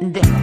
De